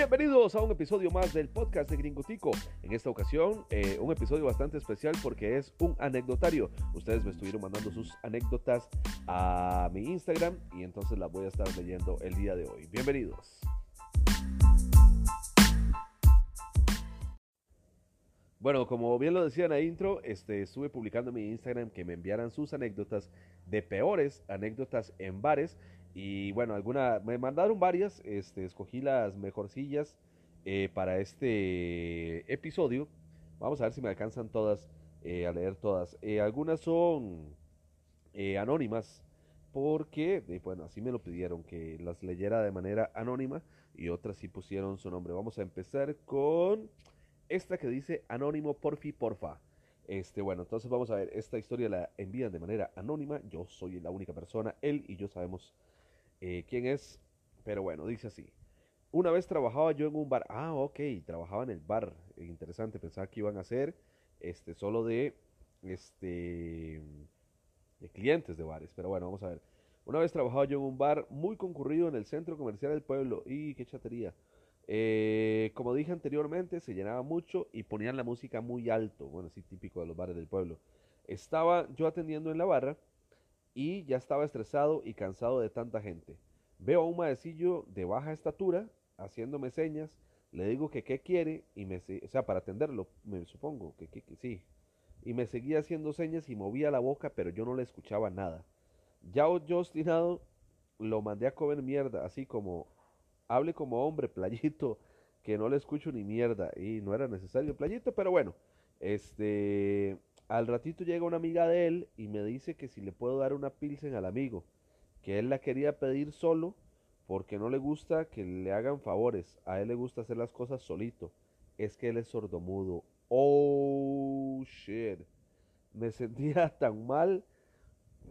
Bienvenidos a un episodio más del podcast de Gringotico. En esta ocasión, eh, un episodio bastante especial porque es un anecdotario. Ustedes me estuvieron mandando sus anécdotas a mi Instagram y entonces las voy a estar leyendo el día de hoy. Bienvenidos. Bueno, como bien lo decía en la intro, este, estuve publicando en mi Instagram que me enviaran sus anécdotas de peores anécdotas en bares y bueno, alguna, me mandaron varias, este, escogí las mejorcillas eh, para este episodio. Vamos a ver si me alcanzan todas, eh, a leer todas. Eh, algunas son anónimas, porque, bueno, así me lo pidieron, que las leyera de manera anónima y otras sí pusieron su nombre. Vamos a empezar con esta que dice anónimo porfi porfa. Este, bueno, entonces vamos a ver, esta historia la envían de manera anónima, yo soy la única persona, él y yo sabemos eh, quién es, pero bueno, dice así. Una vez trabajaba yo en un bar. Ah, ok, trabajaba en el bar. Interesante, pensaba que iban a ser este, solo de, este, de clientes de bares. Pero bueno, vamos a ver. Una vez trabajaba yo en un bar muy concurrido en el centro comercial del pueblo. Y qué chatería. Eh, como dije anteriormente, se llenaba mucho y ponían la música muy alto. Bueno, así típico de los bares del pueblo. Estaba yo atendiendo en la barra y ya estaba estresado y cansado de tanta gente. Veo a un maecillo de baja estatura haciéndome señas, le digo que qué quiere y me, o sea, para atenderlo, me supongo que, sí. Y me seguía haciendo señas y movía la boca, pero yo no le escuchaba nada. Ya yo obstinado lo mandé a comer mierda, así como hable como hombre, playito, que no le escucho ni mierda y no era necesario playito, pero bueno, este al ratito llega una amiga de él y me dice que si le puedo dar una pilsen al amigo, que él la quería pedir solo porque no le gusta que le hagan favores, a él le gusta hacer las cosas solito, es que él es sordomudo. Oh, shit. Me sentía tan mal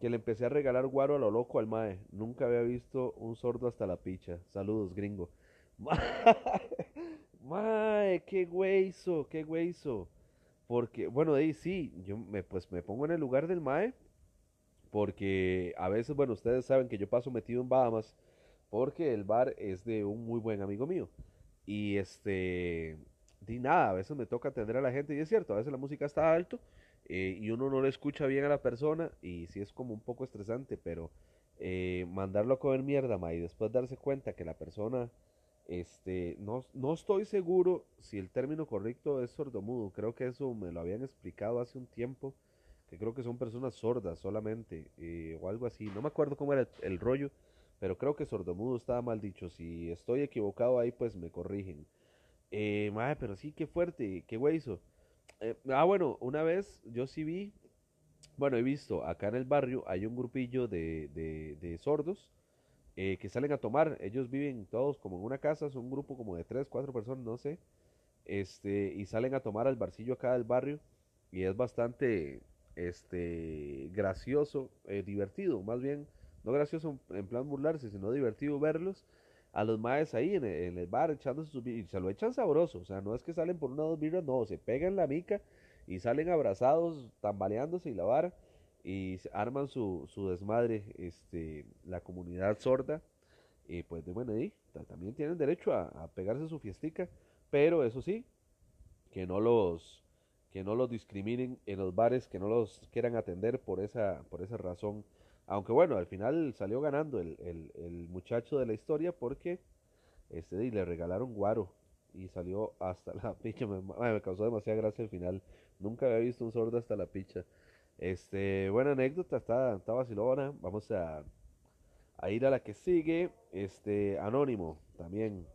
que le empecé a regalar guaro a lo loco al mae. Nunca había visto un sordo hasta la picha. Saludos, gringo. Mae, qué hueso, qué hueso. Porque, bueno, ahí sí, yo me, pues me pongo en el lugar del Mae, porque a veces, bueno, ustedes saben que yo paso metido en Bahamas, porque el bar es de un muy buen amigo mío. Y este, di nada, a veces me toca atender a la gente, y es cierto, a veces la música está alto eh, y uno no le escucha bien a la persona, y sí es como un poco estresante, pero eh, mandarlo a comer mierda, Mae, y después darse cuenta que la persona este, no, no estoy seguro si el término correcto es sordomudo. Creo que eso me lo habían explicado hace un tiempo. Que creo que son personas sordas solamente. Eh, o algo así. No me acuerdo cómo era el, rollo. Pero creo que sordomudo estaba mal dicho. Si estoy equivocado ahí, pues me corrigen. Eh, pero sí, qué fuerte. Qué hueso. Eh, ah, bueno, una vez yo sí vi. Bueno, he visto acá en el barrio hay un grupillo de, de, de sordos eh, que salen a tomar. Ellos viven todos como en una casa, son un grupo como de tres, cuatro personas, no sé. Este, y salen a tomar al barcillo acá del barrio. Y es bastante este, gracioso, eh, divertido, más bien, no gracioso en plan burlarse, sino divertido verlos a los maes ahí en el, bar echándose sus y se lo echan sabroso, o sea, no es que salen por una o dos birras, no, se pegan la mica y salen abrazados, tambaleándose y la vara y arman su, su desmadre este, la comunidad sorda. Y pues de bueno, también tienen derecho a, pegarse su fiestica, pero eso sí, que no los que no los discriminen en los bares, que no los quieran atender por esa, por esa razón. Aunque bueno, al final salió ganando el, el, el muchacho de la historia porque este, y le regalaron guaro y salió hasta la picha. Me, me causó demasiada gracia al final. Nunca había visto un sordo hasta la picha. Este, buena anécdota, está, está vacilona. Vamos a, a ir a la que sigue. Este, Anónimo, también.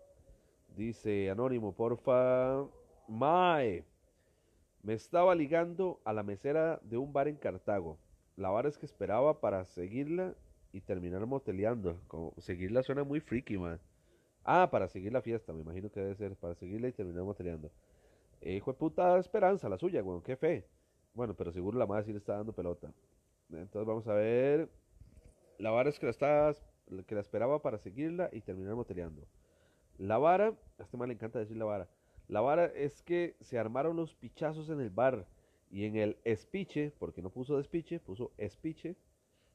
Dice Anónimo, porfa. Mae. Me estaba ligando a la mesera de un bar en Cartago. La bar es que esperaba para seguirla y terminar moteleando. Como, seguirla suena muy freaky, man. Ah, para seguir la fiesta, me imagino que debe ser. Para seguirla y terminar moteleando. Eh, hijo de puta esperanza, la suya, weón, qué fe. Bueno, pero seguro la madre sí le está dando pelota. Entonces vamos a ver. La vara es que la, está, que la esperaba para seguirla y terminar moteleando. La vara, a este mal le encanta decir la vara. La vara es que se armaron los pichazos en el bar y en el espiche, porque no puso despiche, puso espiche,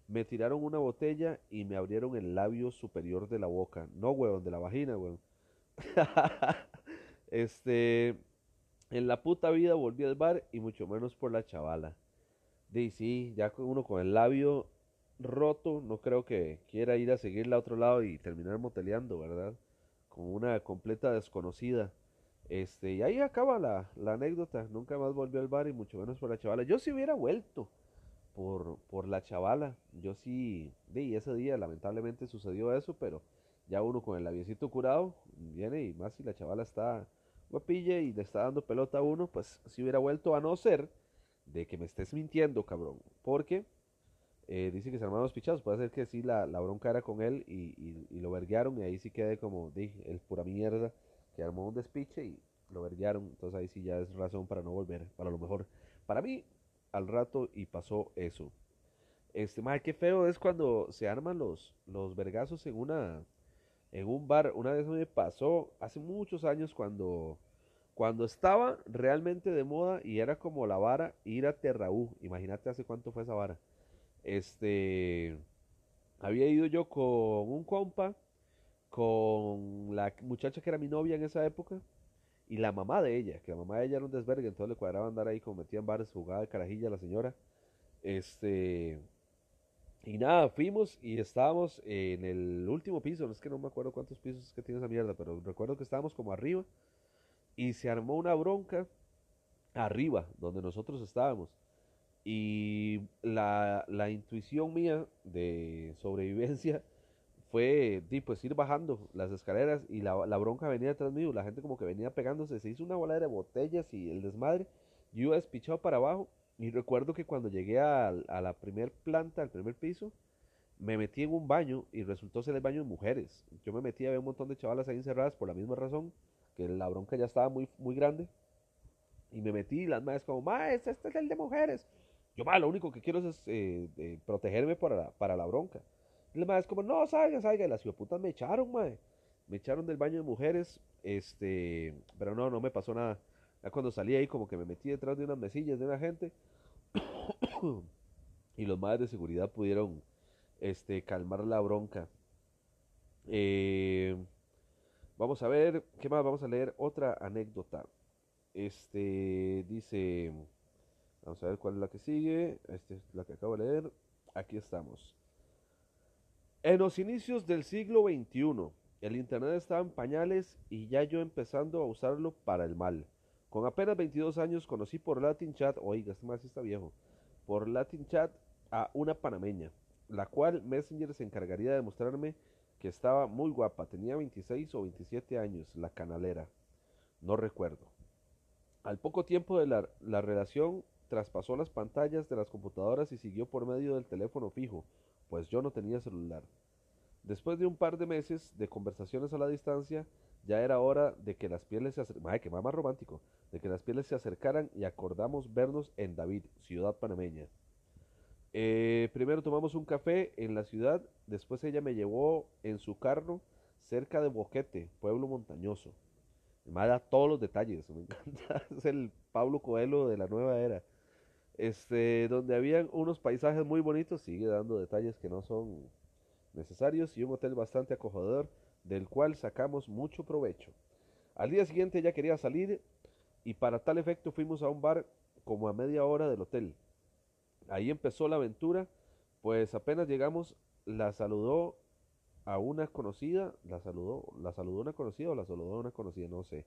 me tiraron una botella y me abrieron el labio superior de la boca. No, weón, de la vagina, weón. este, en la puta vida volví al bar y mucho menos por la chavala. De sí, ya uno con el labio roto, no creo que quiera ir a seguirla a otro lado y terminar moteleando, ¿verdad? Con una completa desconocida. Este, y ahí acaba la, la anécdota. Nunca más volvió al bar y mucho menos por la chavala. Yo sí hubiera vuelto por, por la chavala. Yo sí, y ese día lamentablemente sucedió eso, pero ya uno con el labiecito curado viene y más si la chavala está guapilla y le está dando pelota a uno, pues si hubiera vuelto a no ser de que me estés mintiendo, cabrón. Porque eh, dice que se armaron los pichados. Puede ser que sí, la, la bronca era con él y, y, lo verguearon. Y ahí sí quedé como, dije, el pura mierda que armó un despiche y lo verguearon. Entonces ahí sí ya es razón para no volver. Para lo mejor, para mí, al rato y pasó eso. Este, madre, qué feo es cuando se arman los, los vergazos en una en un bar. Una vez me pasó hace muchos años cuando cuando estaba realmente de moda y era como la vara ir a Terraú. Imagínate hace cuánto fue esa vara. Este había ido yo con un compa, con la muchacha que era mi novia en esa época y la mamá de ella, que la mamá de ella era un desvergue, entonces le cuadraba andar ahí como metía en bares, jugaba de carajilla a la señora. Este y nada, fuimos y estábamos en el último piso, no es que no me acuerdo cuántos pisos es que tiene esa mierda, pero recuerdo que estábamos como arriba y se armó una bronca arriba, donde nosotros estábamos. Y la, la intuición mía de sobrevivencia fue pues ir bajando las escaleras y la, la, bronca venía detrás mío, la gente como que venía pegándose, se hizo una bola de botellas y el desmadre, yo iba despichado para abajo y recuerdo que cuando llegué a, a la primer planta, al primer piso, me metí en un baño y resultó ser el baño de mujeres. Yo me metí, había un montón de chavalas ahí encerradas por la misma razón, que la bronca ya estaba muy, muy grande. Y me metí y las madres como, maes, este es el de mujeres. Yo, ma, lo único que quiero es eh, protegerme para la, para la bronca. Y las madres como, no, salga, salga. Y las putas me echaron, mae. Me echaron del baño de mujeres, este, pero no, no me pasó nada. Ya cuando salí ahí como que me metí detrás de unas mesillas de una gente y los madres de seguridad pudieron este, calmar la bronca. Eh, vamos a ver, ¿qué más? Vamos a leer otra anécdota. Este dice, vamos a ver cuál es la que sigue. Esta es la que acabo de leer. Aquí estamos. En los inicios del siglo XXI, el Internet estaba en pañales y ya yo empezando a usarlo para el mal. Con apenas 22 años conocí por Latin Chat, oiga, este más está viejo, por Latin Chat a una panameña, la cual Messenger se encargaría de mostrarme que estaba muy guapa, tenía 26 o 27 años, la canalera, no recuerdo. Al poco tiempo de la, la relación, traspasó las pantallas de las computadoras y siguió por medio del teléfono fijo, pues yo no tenía celular. Después de un par de meses de conversaciones a la distancia, ya era hora de que las pieles se acercaran, que más romántico, de que las pieles se acercaran y acordamos vernos en David, ciudad panameña. Eh, primero tomamos un café en la ciudad, después ella me llevó en su carro cerca de Boquete, pueblo montañoso. Me da todos los detalles, me encanta, es el Pablo Coelho de la nueva era. Este, donde habían unos paisajes muy bonitos, sigue dando detalles que no son necesarios y un hotel bastante acogedor del cual sacamos mucho provecho. Al día siguiente ella quería salir y para tal efecto fuimos a un bar como a media hora del hotel. Ahí empezó la aventura, pues apenas llegamos la saludó a una conocida, la saludó, la saludó una conocida o la saludó una conocida, no sé.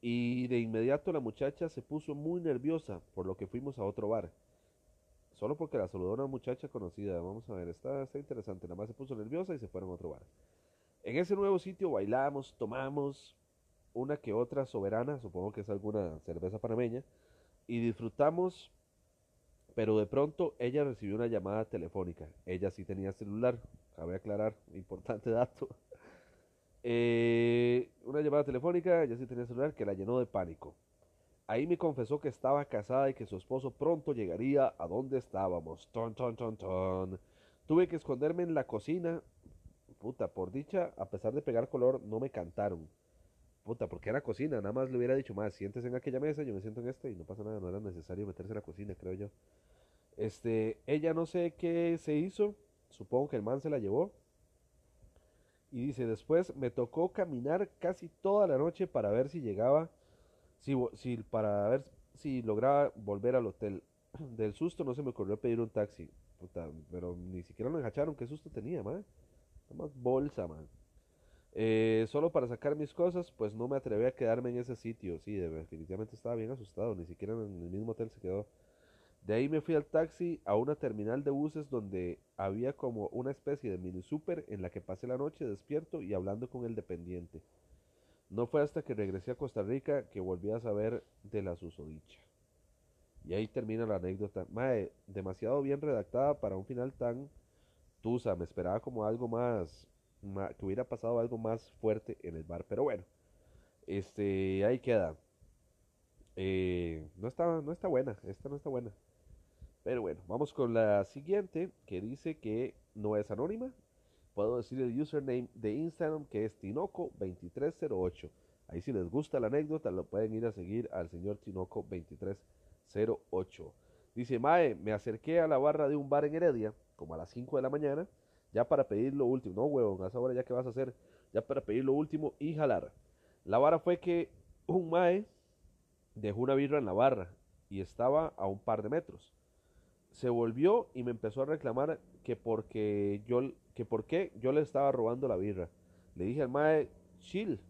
Y de inmediato la muchacha se puso muy nerviosa, por lo que fuimos a otro bar. Solo porque la saludó una muchacha conocida. Vamos a ver, está, está interesante. Nada más se puso nerviosa y se fueron a otro bar. En ese nuevo sitio bailamos, tomamos una que otra soberana, supongo que es alguna cerveza panameña, y disfrutamos, pero de pronto ella recibió una llamada telefónica. Ella sí tenía celular, cabe aclarar, importante dato. Eh, una llamada telefónica, ella sí tenía celular, que la llenó de pánico. Ahí me confesó que estaba casada y que su esposo pronto llegaría a donde estábamos. Ton, ton, ton, ton. Tuve que esconderme en la cocina puta, por dicha, a pesar de pegar color, no me cantaron. Puta, porque era cocina, nada más le hubiera dicho más, siéntese en aquella mesa, yo me siento en esta y no pasa nada, no era necesario meterse en la cocina, creo yo. Este, ella no sé qué se hizo, supongo que el man se la llevó. Y dice, después me tocó caminar casi toda la noche para ver si llegaba, si, si, para ver si lograba volver al hotel. Del susto no se me ocurrió pedir un taxi. pero ni siquiera lo enjacharon. ¿Qué susto tenía, man? Más bolsa, man. Eh, solo para sacar mis cosas, pues no me atreví a quedarme en ese sitio. Sí, definitivamente estaba bien asustado. Ni siquiera en el mismo hotel se quedó. De ahí me fui al taxi a una terminal de buses donde había como una especie de mini super en la que pasé la noche despierto y hablando con el dependiente. No fue hasta que regresé a Costa Rica que volví a saber de la susodicha. Y ahí termina la anécdota. Mae, demasiado bien redactada para un final tan tusa. Me esperaba como algo más, que hubiera pasado algo más fuerte en el bar. Pero bueno, este, ahí queda. Eh, no, está, no está buena, esta no está buena. Pero bueno, vamos con la siguiente que dice que no es anónima. Puedo decir el username de Instagram que es Tinoco2308. Ahí si les gusta la anécdota lo pueden ir a seguir al señor Tinoco2308. Dice, Mae, me acerqué a la barra de un bar en Heredia, como a las 5 de la mañana, ya para pedir lo último. No, huevón, a esa hora ya que vas a hacer, ya para pedir lo último y jalar. La vara fue que un Mae dejó una birra en la barra y estaba a un par de metros se volvió y me empezó a reclamar que porque yo que por qué yo le estaba robando la birra. Le dije al mae, chill,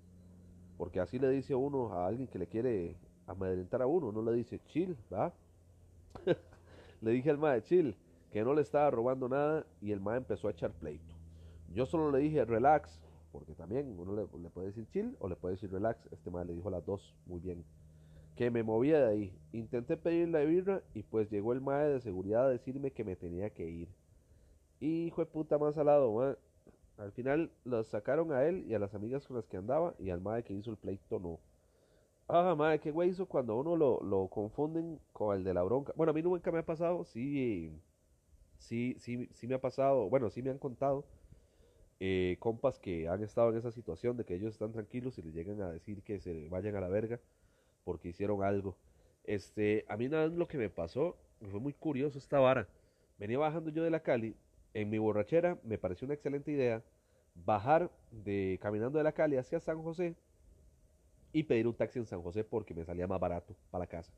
porque así le dice uno a alguien que le quiere amedrentar a uno, no le dice chill, ¿va? le dije al mae, chill, que no le estaba robando nada y el mae empezó a echar pleito. Yo solo le dije relax, porque también uno le, puede decir chill o le puede decir relax. Este mae le dijo las dos muy bien que me movía de ahí. Intenté pedir la birra y pues llegó el mae de seguridad a decirme que me tenía que ir. Hijo de puta más salado, Al final los sacaron a él y a las amigas con las que andaba y al mae que hizo el pleito no. Ah, madre, qué güey hizo cuando uno lo, confunden con el de la bronca. Bueno, a mí nunca me ha pasado, sí, sí, sí, sí me ha pasado, bueno, sí me han contado eh, compas que han estado en esa situación de que ellos están tranquilos y le llegan a decir que se vayan a la verga porque hicieron algo. Este, a mí nada lo que me pasó, fue muy curioso esta vara. Venía bajando yo de la Cali, en mi borrachera me pareció una excelente idea bajar de caminando de la Cali hacia San José y pedir un taxi en San José porque me salía más barato para la casa.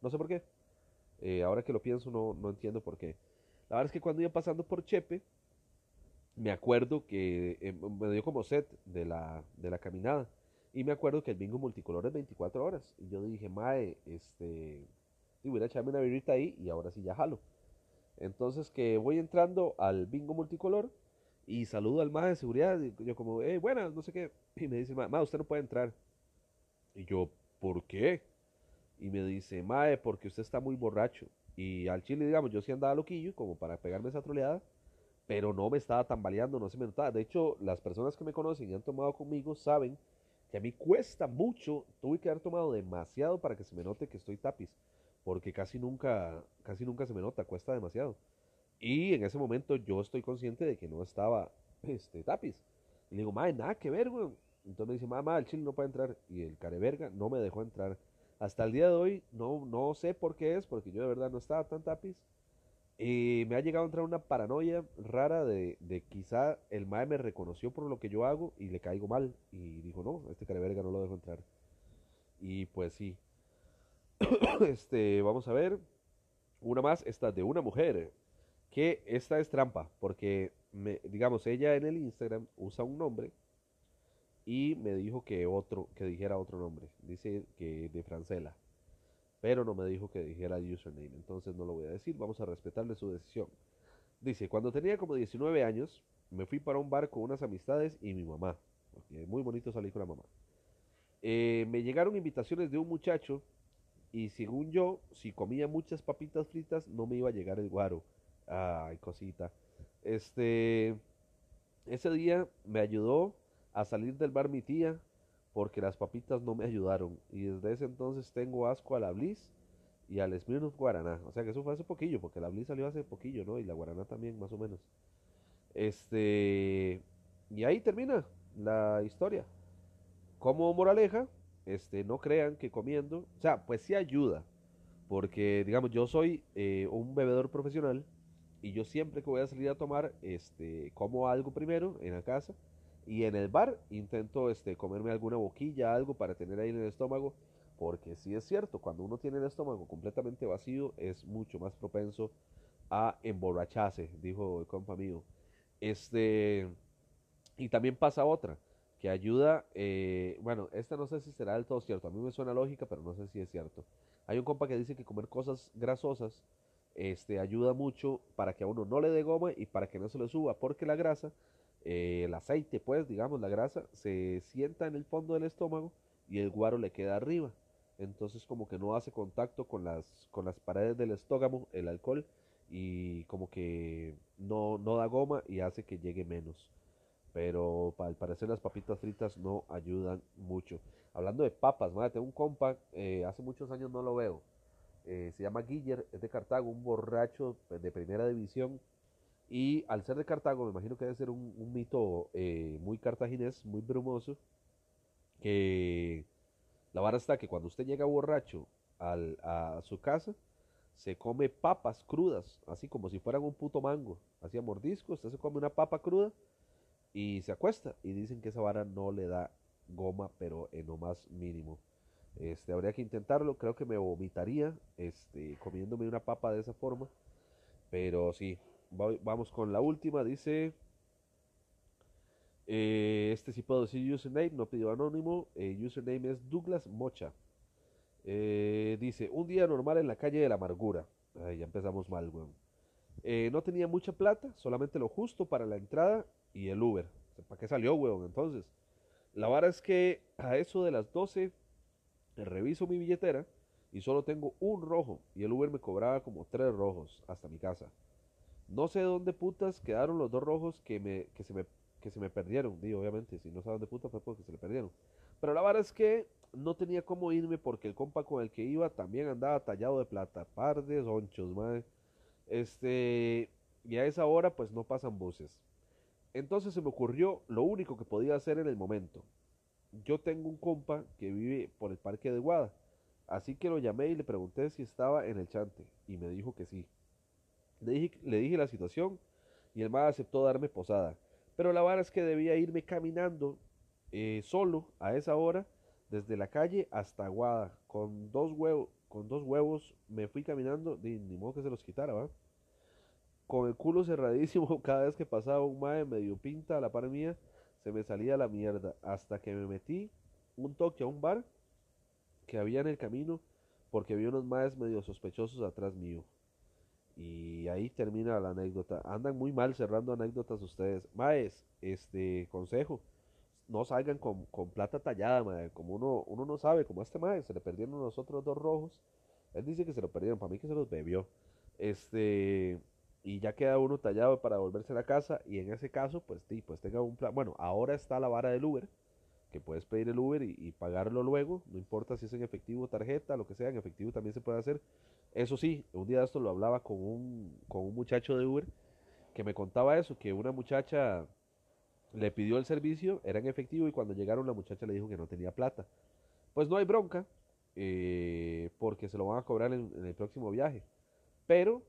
No sé por qué. Eh, ahora que lo pienso no, no entiendo por qué. La verdad es que cuando iba pasando por Chepe, me acuerdo que eh, me dio como set de la, de la caminada. Y me acuerdo que el bingo multicolor es 24 horas. Y yo dije, mae, este, y voy a echarme una birrita ahí y ahora sí ya jalo. Entonces que voy entrando al bingo multicolor y saludo al mae de seguridad. Y yo como, hey, buenas, no sé qué. Y me dice, mae, usted no puede entrar. Y yo, ¿por qué? Y me dice, mae, porque usted está muy borracho. Y al chile, digamos, yo sí andaba loquillo, como para pegarme esa troleada, pero no me estaba tambaleando, no se me notaba. De hecho, las personas que me conocen y han tomado conmigo saben que a mí cuesta mucho, tuve que haber tomado demasiado para que se me note que estoy tapiz, porque casi nunca, casi nunca se me nota, cuesta demasiado. Y en ese momento yo estoy consciente de que no estaba este, tapiz. Y le digo, madre, nada que ver, güey. Entonces me dice, mamá, el chile no puede entrar. Y el careverga no me dejó entrar. Hasta el día de hoy no, no sé por qué es, porque yo de verdad no estaba tan tapiz. Y me ha llegado a entrar una paranoia rara de, de quizá el mae me reconoció por lo que yo hago y le caigo mal. Y dijo, no, este careverga no lo dejo entrar. Y pues sí. este, vamos a ver. Una más, esta de una mujer. Que esta es trampa, porque, me, digamos, ella en el Instagram usa un nombre y me dijo que otro, que dijera otro nombre. Dice que de Francela pero no me dijo que dijera username, entonces no lo voy a decir, vamos a respetarle su decisión. Dice, cuando tenía como 19 años, me fui para un bar con unas amistades y mi mamá, porque muy bonito salir con la mamá. Eh, me llegaron invitaciones de un muchacho y según yo, si comía muchas papitas fritas, no me iba a llegar el guaro. Ay, cosita. Este, ese día me ayudó a salir del bar mi tía porque las papitas no me ayudaron. Y desde ese entonces tengo asco a la Bliss y al Smirnoff Guaraná. O sea que eso fue hace poquillo, porque la Bliss salió hace poquillo, ¿no? Y la Guaraná también, más o menos. Este. Y ahí termina la historia. Como moraleja, este, no crean que comiendo. O sea, pues sí ayuda. Porque, digamos, yo soy eh, un bebedor profesional. Y yo siempre que voy a salir a tomar, este, como algo primero en la casa Y en el bar intento este, comerme alguna boquilla, algo para tener ahí en el estómago, porque sí es cierto, cuando uno tiene el estómago completamente vacío es mucho más propenso a emborracharse, dijo el compa mío. Este, y también pasa otra, que ayuda, eh, bueno, esta no sé si será del todo cierto, a mí me suena lógica, pero no sé si es cierto. Hay un compa que dice que comer cosas grasosas este, ayuda mucho para que a uno no le dé goma y para que no se le suba, porque la grasa, eh, el aceite, pues, digamos, la grasa, se sienta en el fondo del estómago y el guaro le queda arriba. Entonces como que no hace contacto con las, con las paredes del estómago, el alcohol, y como que no, no da goma y hace que llegue menos. Pero al parecer las papitas fritas no ayudan mucho. Hablando de papas, madre, tengo un compa, eh, hace muchos años no lo veo eh, se llama Guiller, es de Cartago, un borracho pues, de primera división. Y al ser de Cartago, me imagino que debe ser un, mito eh, muy cartaginés, muy brumoso, que la vara está que cuando usted llega borracho a su casa, se come papas crudas, así como si fueran un puto mango, así a mordisco, usted se come una papa cruda y se acuesta. Y dicen que esa vara no le da goma, pero en lo más mínimo. Este, habría que intentarlo, creo que me vomitaría este, comiéndome una papa de esa forma. Pero sí, vamos con la última. Dice, eh, este sí puedo decir username, no pidió anónimo. Eh, username es Douglas Mocha. Eh, dice, un día normal en la calle de la amargura. Ay, ya empezamos mal, weón. no tenía mucha plata, solamente lo justo para la entrada y el Uber. ¿Para qué salió, weón? Entonces, la vara es que a eso de las 12 reviso mi billetera y solo tengo un rojo y el Uber me cobraba como tres rojos hasta mi casa. No sé dónde putas quedaron los dos rojos que, me, que, se, me, que se me perdieron. Digo, obviamente, si no sé dónde putas fue porque se le perdieron. Pero la verdad es que no tenía cómo irme porque el compa con el que iba también andaba tallado de plata. Par de sonchos, madre. Este, y a esa hora pues no pasan buses. Entonces se me ocurrió lo único que podía hacer en el momento yo tengo un compa que vive por el parque de Guada. Así que lo llamé y le pregunté si estaba en el chante. Y me dijo que sí. Le dije, le dije la situación y el más aceptó darme posada. Pero la vara es que debía irme caminando eh, solo a esa hora desde la calle hasta Guada. Con dos, huevos, con dos huevos me fui caminando. Ni, ni modo que se los quitara, ¿va? Con el culo cerradísimo cada vez que pasaba un mae medio pinta a la par mía se me salía la mierda hasta que me metí un toque a un bar que había en el camino porque vi unos maes medio sospechosos atrás mío. Y ahí termina la anécdota. Andan muy mal cerrando anécdotas ustedes. Maes, este consejo, no salgan con, plata tallada, mae. Como uno, uno no sabe, como este mae, se le perdieron los otros dos rojos. Él dice que se lo perdieron, para mí que se los bebió. Este, y ya queda uno tallado para volverse a la casa y en ese caso pues sí, pues tenga un plan, bueno, ahora está la vara del Uber, que puedes pedir el Uber y, pagarlo luego, no importa si es en efectivo tarjeta, lo que sea, en efectivo también se puede hacer. Eso sí, un día de esto lo hablaba con un, con un muchacho de Uber que me contaba eso, que una muchacha le pidió el servicio, era en efectivo y cuando llegaron la muchacha le dijo que no tenía plata. Pues no hay bronca, eh, porque se lo van a cobrar en el próximo viaje. Pero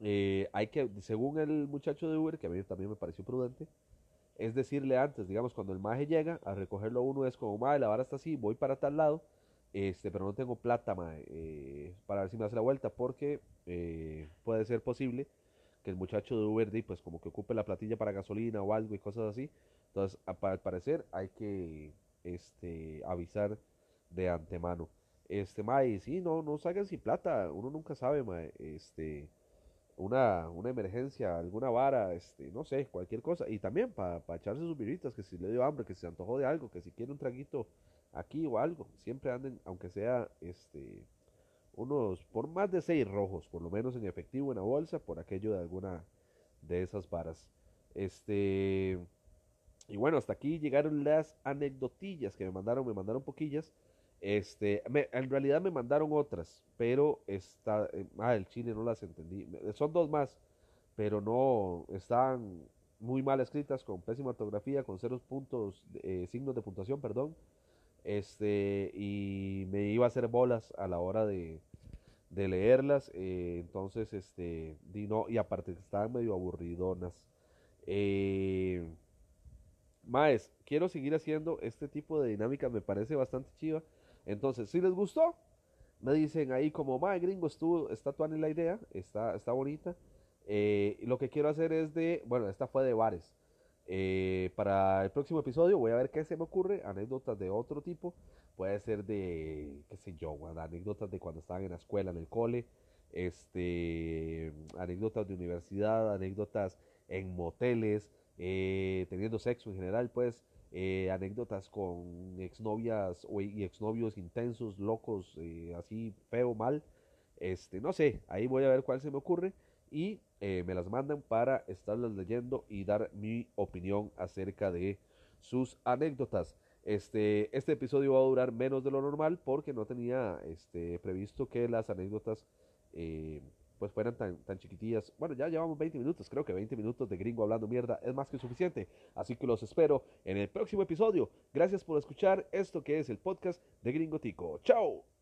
eh, hay que, según el muchacho de Uber, que a mí también me pareció prudente, es decirle antes, digamos, cuando el maje llega a recogerlo uno es como, maje, la vara está así, voy para tal lado, este, pero no tengo plata, maje, eh, para ver si me hace la vuelta, porque eh, puede ser posible que el muchacho de Uber, pues como que ocupe la platilla para gasolina o algo y cosas así. Entonces, al parecer hay que este, avisar de antemano. Este, mae, sí, no, no salgan sin plata, uno nunca sabe, mae, este una, una emergencia, alguna vara, este, no sé, cualquier cosa. Y también para echarse sus viritas, que si le dio hambre, que se antojó de algo, que si quiere un traguito aquí o algo. Siempre anden, aunque sea este unos, por más de seis rojos, por lo menos en efectivo en la bolsa, por aquello de alguna de esas varas. Este. Y bueno, hasta aquí llegaron las anecdotillas que me mandaron, me mandaron poquillas. Este, en realidad me mandaron otras, pero está, eh, ah, el chile no las entendí. Son dos más, pero no, están muy mal escritas, con pésima ortografía, con ceros puntos, eh, signos de puntuación, perdón. Este, y me iba a hacer bolas a la hora de, de leerlas, eh, entonces, este, y, no, y aparte estaban medio aburridonas. Maes, quiero seguir haciendo este tipo de dinámica, me parece bastante chiva. Entonces, si les gustó, me dicen ahí como, mae, gringo, estuvo, está tuani la idea, está, está bonita. Eh, lo que quiero hacer es de, bueno, esta fue de bares. Eh, para el próximo episodio voy a ver qué se me ocurre, anécdotas de otro tipo. Puede ser de, qué sé yo, anécdotas de cuando estaban en la escuela, en el cole, este, anécdotas de universidad, anécdotas en moteles, eh, teniendo sexo en general, pues, eh, anécdotas con exnovias o, y exnovios intensos, locos, eh, así feo, mal. Este, no sé, ahí voy a ver cuál se me ocurre y me las mandan para estarlas leyendo y dar mi opinión acerca de sus anécdotas. Este, este episodio va a durar menos de lo normal porque no tenía este, previsto que las anécdotas eh, pues fueran tan, chiquitillas. Bueno, ya llevamos 20 minutos, creo que 20 minutos de gringo hablando mierda es más que suficiente. Así que los espero en el próximo episodio. Gracias por escuchar esto que es el podcast de Gringo Tico. ¡Chao!